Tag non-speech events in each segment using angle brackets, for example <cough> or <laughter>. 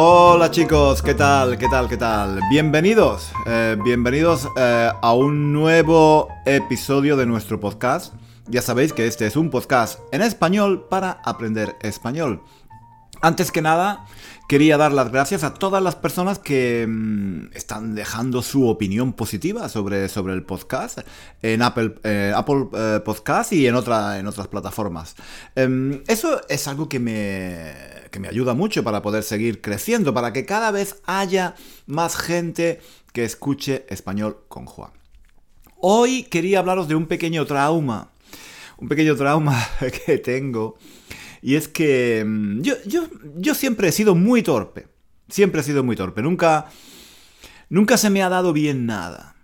Hola chicos, ¿qué tal? ¿Qué tal? ¿Qué tal? Bienvenidos, eh, bienvenidos eh, a un nuevo episodio de nuestro podcast. Ya sabéis que este es un podcast en español para aprender español. Antes que nada, quería dar las gracias a todas las personas que mm, están dejando su opinión positiva sobre, sobre el podcast en Apple, eh, Apple eh, Podcast y en, otra, en otras plataformas. Em, eso es algo que me, que me ayuda mucho para poder seguir creciendo, para que cada vez haya más gente que escuche español con Juan. Hoy quería hablaros de un pequeño trauma, un pequeño trauma <laughs> que tengo y es que mm, yo, yo, yo siempre he sido muy torpe. Siempre he sido muy torpe. Nunca, nunca se me ha dado bien nada.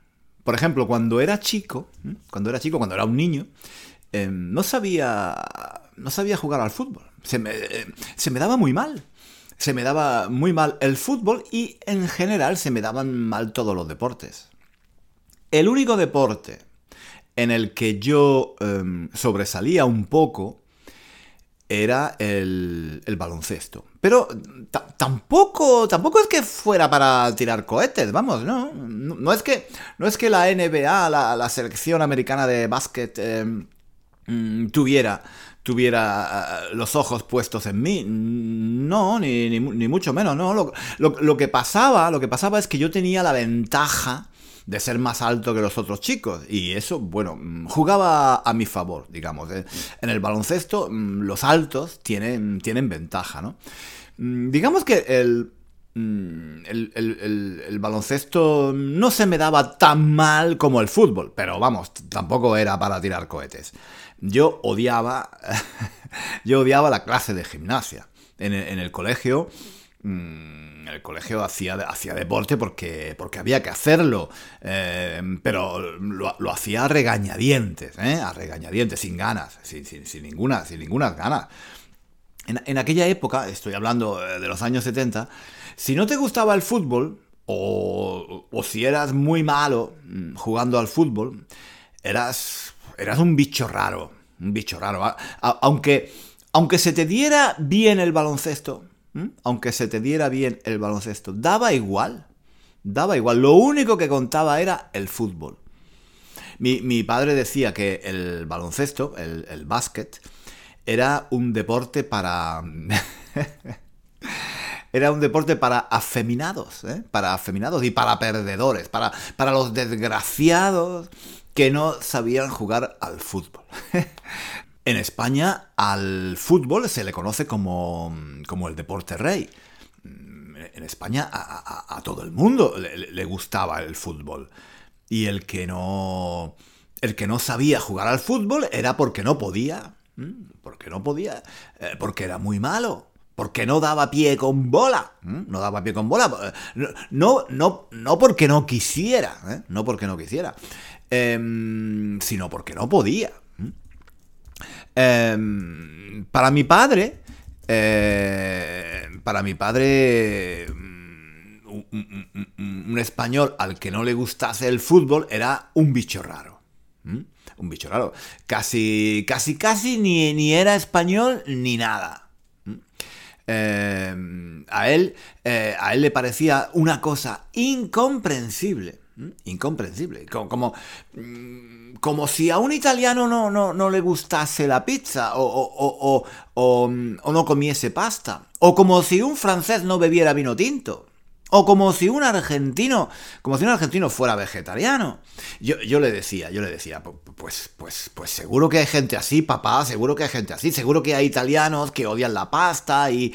Por ejemplo, cuando era chico, cuando era chico, cuando era un niño, em, no sabía, no sabía jugar al fútbol. Se me, eh, se me daba muy mal. Se me daba muy mal el fútbol y en general se me daban mal todos los deportes. El único deporte en el que yo em, sobresalía un poco era el, baloncesto. Pero tampoco, tampoco es que fuera para tirar cohetes, vamos, ¿no? No, es, que, no es que la NBA, la, selección americana de básquet, em, mm, tuviera, tuviera los ojos puestos en mí. No, ni, ni, mucho menos, ¿no? Lo, lo, que pasaba, lo que pasaba es que yo tenía la ventaja de ser más alto que los otros chicos. Y eso, bueno, mm, jugaba a mi favor, digamos. ¿eh? En el baloncesto, mm, los altos tienen, tienen ventaja, ¿no? Mm, digamos que el, el, baloncesto no se me daba tan mal como el fútbol, pero vamos, tampoco era para tirar cohetes. Yo odiaba, <laughs> yo odiaba la clase de gimnasia. En el colegio en el colegio hacía, hacía deporte porque, porque había que hacerlo, eh, pero lo, hacía a regañadientes, ¿eh? regañadientes, sin ganas, sin, sin, ninguna, sin ninguna ganas. En, aquella época, estoy hablando eh, de los años 70, si no te gustaba el fútbol, o, o si eras muy malo mm, jugando al fútbol, eras, eras un bicho raro, un bicho raro. aunque, aunque se te diera bien el baloncesto, aunque se te diera bien el baloncesto. Daba igual, daba igual. Lo único que contaba era el fútbol. Mi, padre decía que el baloncesto, el, básquet, era un deporte para... <laughs> era un deporte para afeminados, ¿eh? para afeminados y para perdedores, para, para los desgraciados que no sabían jugar al fútbol. <laughs> En España al fútbol se le conoce como, como el deporte rey. En España a, todo el mundo le, gustaba el fútbol. Y el que no. El que no sabía jugar al fútbol era porque no podía. Porque no podía. Eh, porque era muy malo. Porque no daba pie con bola. No daba pie con bola. No, no, no porque no quisiera. ¿eh? No porque no quisiera. Em, sino porque no podía. Em, para mi padre, eh, para mi padre, mm, un, español al que no le gustase el fútbol era un bicho raro. Un bicho raro. Casi, casi, casi ni, ni era español ni nada. Em, a, él, eh, a él le parecía una cosa incomprensible. Incomprensible. Como, como si a un italiano no, no, no le gustase la pizza o, o, no comiese pasta. O como si un francés no bebiera vino tinto. O como si un argentino, como si un argentino fuera vegetariano. Yo, yo le decía, yo le decía, pues, pues, pues seguro que hay gente así, papá, seguro que hay gente así, seguro que hay italianos que odian la pasta y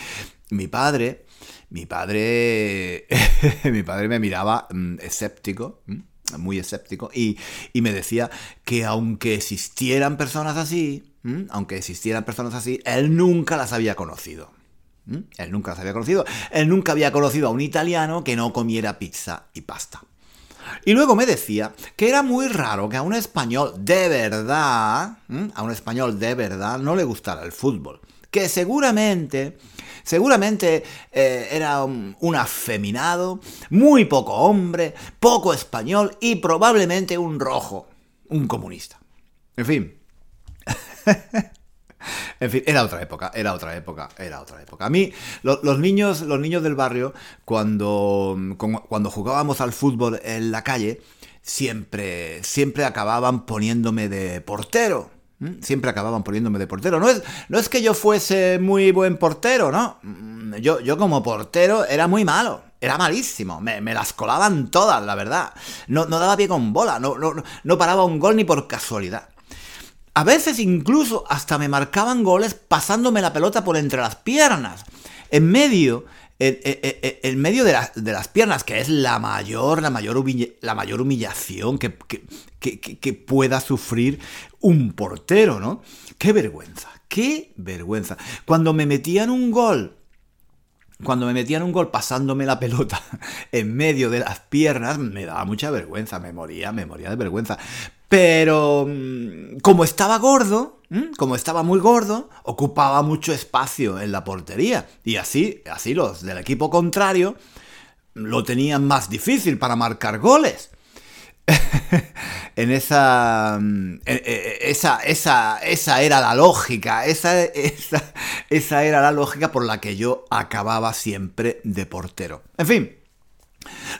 mi padre, mi padre, <laughs> mi padre me miraba mm, escéptico, mm, muy escéptico, y, me decía que aunque existieran personas así, mm, aunque existieran personas así, él nunca las había conocido. Él nunca las había conocido. Él nunca había conocido a un italiano que no comiera pizza y pasta. Y luego me decía que era muy raro que a un español de verdad, a un español de verdad no le gustara el fútbol. Que seguramente Seguramente eh, era un, afeminado, muy poco hombre, poco español y probablemente un rojo, un comunista. En fin. <laughs> En fin, era otra época, era otra época, era otra época. A mí, los, niños, los niños del barrio, cuando, cuando jugábamos al fútbol en la calle, siempre, siempre acababan poniéndome de portero. ¿Mm? Siempre acababan poniéndome de portero. No es, no es que yo fuese muy buen portero, ¿no? Mm, yo, yo como portero era muy malo. Era malísimo. Me, las colaban todas, la verdad. No, no daba pie con bola. No, no, no paraba un gol ni por casualidad. A veces incluso hasta me marcaban goles pasándome la pelota por entre las piernas. En medio, en, medio de, las piernas, que es la mayor, la mayor, la mayor humillación que, que, pueda sufrir un portero, ¿no? Qué vergüenza, qué vergüenza. Cuando me metían un gol cuando me metían un gol pasándome la pelota <laughs> en medio de las piernas, me daba mucha vergüenza, me moría, me moría de vergüenza. Pero mm, como estaba gordo, como estaba muy gordo, ocupaba mucho espacio en la portería. Y así, así los del equipo contrario lo tenían más difícil para marcar goles. <laughs> en esa, mm, e, e, e, esa, esa, esa era la lógica, esa, esa, esa era la lógica por la que yo acababa siempre de portero. En fin,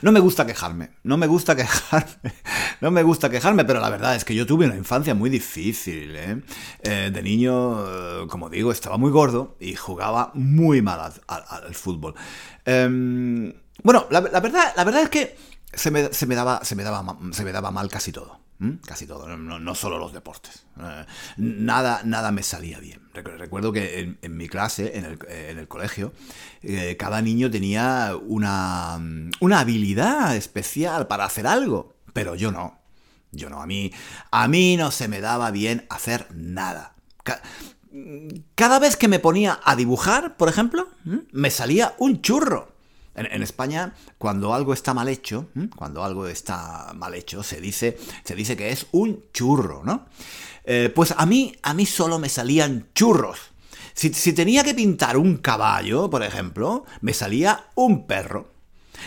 no me gusta quejarme, no me gusta <laughs> quejarme, no me gusta quejarme, pero la verdad es que yo tuve una infancia muy difícil. ¿eh? eh de niño, eh, como digo, estaba muy gordo y jugaba muy mal al, fútbol. Em, bueno, la, verdad, la verdad es que se me, daba, se, me daba, se me daba mal casi todo. Casi todo, no, solo los deportes. Eh, nada, nada me salía bien. Recuerdo que en, mi clase, en el, colegio, eh, cada niño tenía una, una habilidad especial para hacer algo, pero yo no. Yo no, a mí, a mí no se me daba bien hacer nada. Cada vez que me ponía a dibujar, por ejemplo, me salía un churro. En, España, cuando algo está mal hecho, cuando algo está mal hecho, se dice, se dice que es un churro, ¿no? Eh, pues a mí, a mí solo me salían churros. Si, tenía que pintar un caballo, por ejemplo, me salía un perro.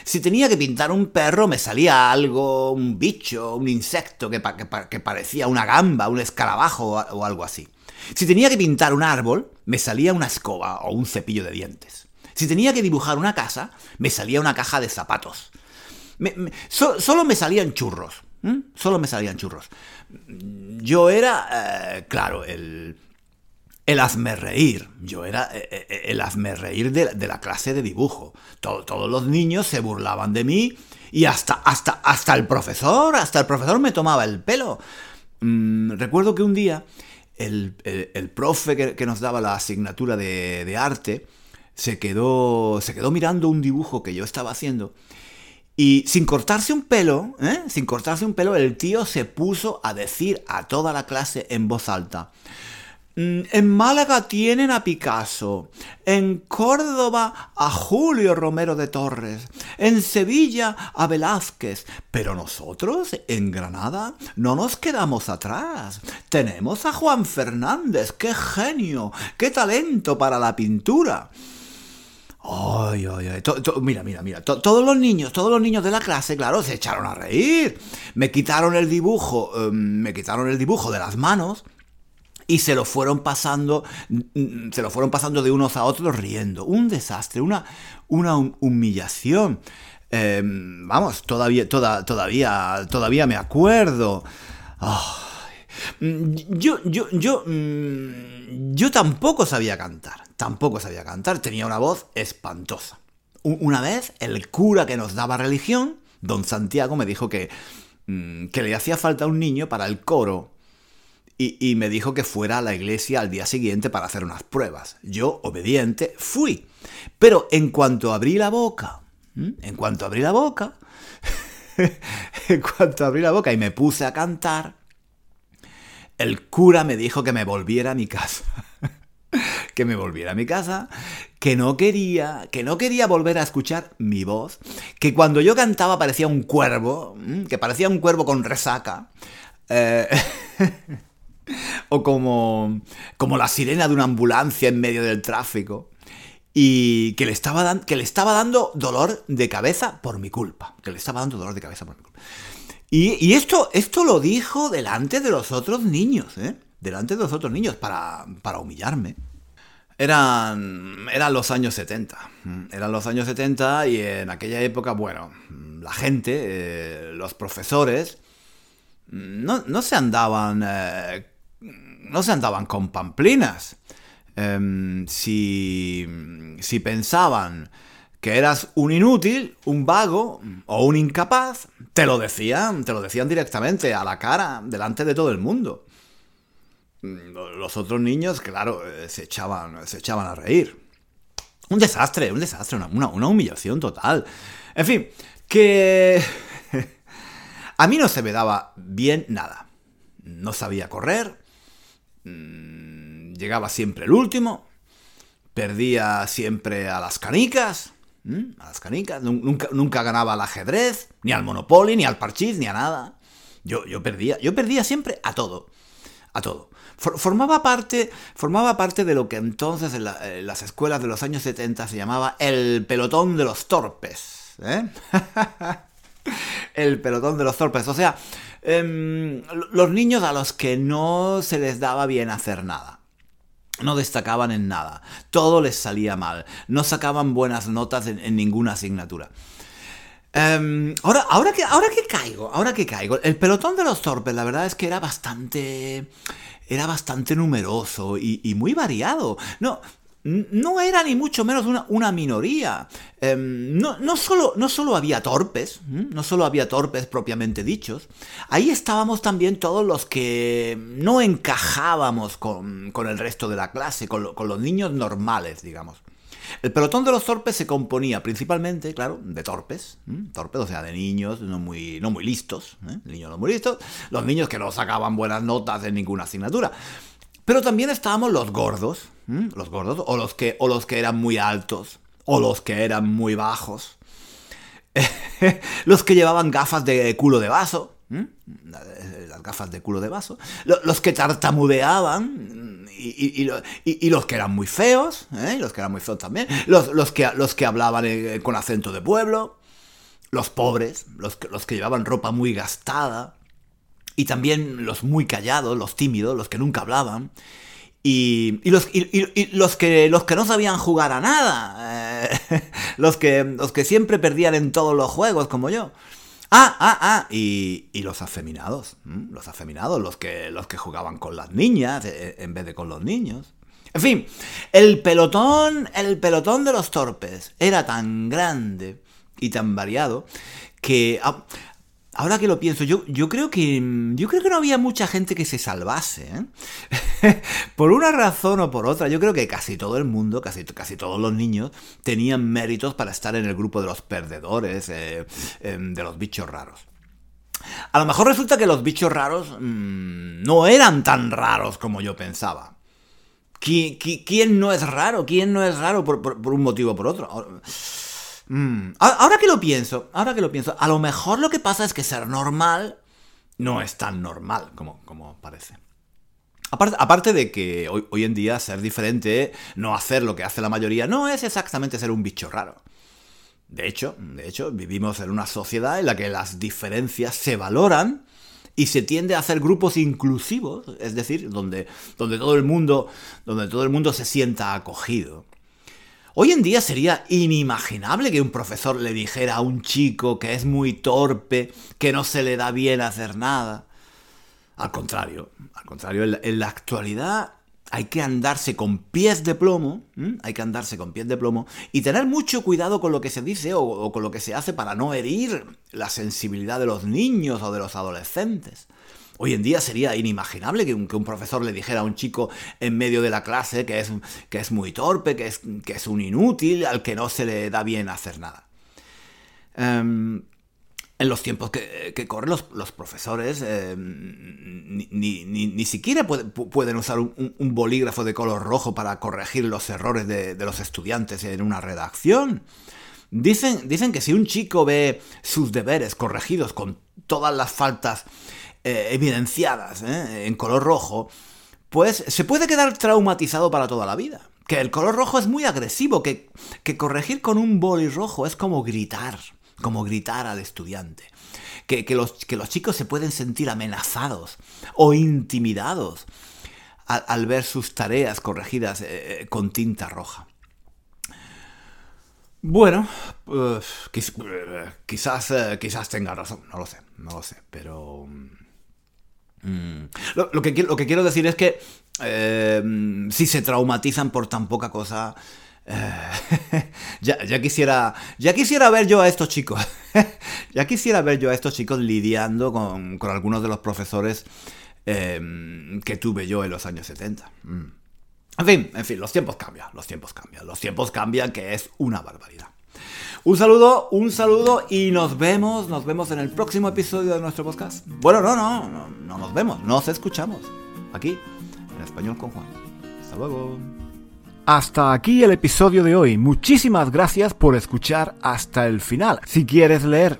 Si tenía que pintar un perro, me salía algo, un bicho, un insecto que, que, parecía una gamba, un escarabajo o algo así. Si tenía que pintar un árbol, me salía una escoba o un cepillo de dientes. Si tenía que dibujar una casa, me salía una caja de zapatos. solo me salían churros. Solo me salían churros. Yo era, eh, claro, el, el hazme reír. Yo era eh, eh, el hazme reír de, la clase de dibujo. todos los niños se burlaban de mí y hasta, hasta, hasta el profesor, hasta el profesor me tomaba el pelo. Mm, recuerdo que un día el, profe que, nos daba la asignatura de, de arte, se quedó, se quedó mirando un dibujo que yo estaba haciendo y sin cortarse un pelo, ¿eh? sin cortarse un pelo, el tío se puso a decir a toda la clase en voz alta, mm, en Málaga tienen a Picasso, en Córdoba a Julio Romero de Torres, en Sevilla a Velázquez, pero nosotros en Granada no nos quedamos atrás. Tenemos a Juan Fernández, qué genio, qué talento para la pintura. Ay, ay, ay. mira, mira, mira. todos los niños, todos los niños de la clase, claro, se echaron a reír. Me quitaron el dibujo, em, me quitaron el dibujo de las manos y se lo fueron pasando, mm, se lo fueron pasando de unos a otros riendo. Un desastre, una, una humillación. Em, vamos, todavía, toda, todavía, todavía me acuerdo. Yo, yo, yo, mm, yo tampoco sabía cantar, tampoco sabía cantar, tenía una voz espantosa, una vez el cura que nos daba religión, don Santiago, me dijo que, mm, que le hacía falta un niño para el coro y, me dijo que fuera a la iglesia al día siguiente para hacer unas pruebas. Yo, obediente, fui. Pero en cuanto abrí la boca, en cuanto abrí la boca, <laughs> en cuanto abrí la boca y me puse a cantar, el cura me dijo que me volviera a mi casa. <laughs> que me volviera a mi casa, que no quería, que no quería volver a escuchar mi voz, que cuando yo cantaba parecía un cuervo, que parecía un cuervo con resaca. Eh, <laughs> o como, como la sirena de una ambulancia en medio del tráfico. Y que le, estaba que le estaba dando dolor de cabeza por mi culpa. Que le estaba dando dolor de cabeza por mi culpa. Y, esto, esto lo dijo delante de los otros niños, ¿eh? Delante de los otros niños, para, para humillarme. Eran, eran los años 70. Eran los años 70 y en aquella época, bueno, la gente, eh, los profesores, no, no se andaban eh, no se andaban con pamplinas. Em, si, si pensaban que eras un inútil, un vago o un incapaz, te lo decían, te lo decían directamente a la cara, delante de todo el mundo. Los otros niños, claro, eh, se echaban, se echaban a reír. Un desastre, un desastre, una, una humillación total. En fin, que <laughs> a mí no se me daba bien nada. No sabía correr, Mm, llegaba siempre el último, perdía siempre a las canicas, a las canicas, nunca, nunca ganaba al ajedrez, ni al Monopoly, ni al parchís, ni a nada. Yo, yo perdía, yo perdía siempre a todo, a todo. formaba parte, formaba parte de lo que entonces en, las escuelas de los años 70 se llamaba el pelotón de los torpes. ¿eh? <laughs> el pelotón de los torpes. O sea, Em, los niños a los que no se les daba bien hacer nada. No destacaban en nada. Todo les salía mal. No sacaban buenas notas en, ninguna asignatura. Em, ahora, ahora, que, ahora que caigo, ahora que caigo, el pelotón de los torpes, la verdad es que era bastante. Era bastante numeroso y, y muy variado. No, no era ni mucho menos una, minoría. Em, no, no, solo, no, solo, había torpes, no solo había torpes propiamente dichos, ahí estábamos también todos los que no encajábamos con, el resto de la clase, con, los niños normales, digamos. El pelotón de los torpes se componía principalmente, claro, de torpes, torpes, o sea, de niños no muy, no muy listos, ¿eh? niños no muy listos, los niños que no sacaban buenas notas en ninguna asignatura. Pero también estábamos los gordos, los gordos, o los, que, o los que eran muy altos, o los que eran muy bajos, <laughs> los que llevaban gafas de culo de vaso, las gafas de culo de vaso, los que tartamudeaban y, los que eran muy feos, ¿eh? los que eran muy feos también, los, que, los que hablaban eh, con acento de pueblo, los pobres, los los que llevaban ropa muy gastada, y también los muy callados, los tímidos, los que nunca hablaban. Y, los, los, que, los que no sabían jugar a nada. Eh, <laughs> los, que, los que siempre perdían en todos los juegos, como yo. Ah, ah, ah. Y, los afeminados. Los afeminados, los que, los que jugaban con las niñas eh, en vez de con los niños. En fin, el pelotón, el pelotón de los torpes era tan grande y tan variado que ah, Ahora que lo pienso, yo, yo, creo que yo creo que no había mucha gente que se salvase. ¿eh? <laughs> por una razón o por otra, yo creo que casi todo el mundo, casi, casi todos los niños, tenían méritos para estar en el grupo de los perdedores, eh, em, de los bichos raros. A lo mejor resulta que los bichos raros mm, no eran tan raros como yo pensaba. ¿Quién, no es raro? ¿Quién no es raro por, por un motivo o por otro? Mm. Ahora que lo pienso, ahora que lo pienso, a lo mejor lo que pasa es que ser normal no es tan normal como, como parece. Aparte, de que hoy, hoy, en día ser diferente, no hacer lo que hace la mayoría, no es exactamente ser un bicho raro. De hecho, de hecho, vivimos en una sociedad en la que las diferencias se valoran y se tiende a hacer grupos inclusivos, es decir, donde, donde, todo, el mundo, donde todo el mundo se sienta acogido. Hoy en día sería inimaginable que un profesor le dijera a un chico que es muy torpe, que no se le da bien hacer nada. Al contrario, al contrario, en la, actualidad hay que andarse con pies de plomo, hay que andarse con pies de plomo y tener mucho cuidado con lo que se dice o, con lo que se hace para no herir la sensibilidad de los niños o de los adolescentes. Hoy en día sería inimaginable que un, profesor le dijera a un chico en medio de la clase que es, muy torpe, que es, un inútil, al que no se le da bien hacer nada. Em, en los tiempos que, corren los, profesores eh, ni, siquiera pueden usar un, bolígrafo de color rojo para corregir los errores de, los estudiantes en una redacción. Dicen, que si un chico ve sus deberes corregidos con todas las faltas eh, evidenciadas eh, en color rojo, pues se puede quedar traumatizado para toda la vida. Que el color rojo es muy agresivo, que, corregir con un boli rojo es como gritar como gritar al estudiante. Que, los, que los, chicos se pueden sentir amenazados o intimidados al, ver sus tareas corregidas eh, con tinta roja. Bueno, pues, quizás, quizás tenga razón, no lo sé, no lo sé, pero... Mm, lo, que, lo, que, quiero decir es que si se traumatizan por tan poca cosa, eh, <laughs> ya, quisiera, ya quisiera ver yo a estos chicos, <laughs> ya quisiera ver yo a estos chicos lidiando con, algunos de los profesores em, que tuve yo en los años 70. Mm. En fin, en fin, los tiempos cambian, los tiempos cambian, los tiempos cambian, que es una barbaridad. Un saludo, un saludo y nos vemos, nos vemos en el próximo episodio de nuestro podcast. Bueno, no, no, no, no nos vemos, nos escuchamos aquí en español con Juan. Hasta luego. Hasta aquí el episodio de hoy. Muchísimas gracias por escuchar hasta el final. Si quieres leer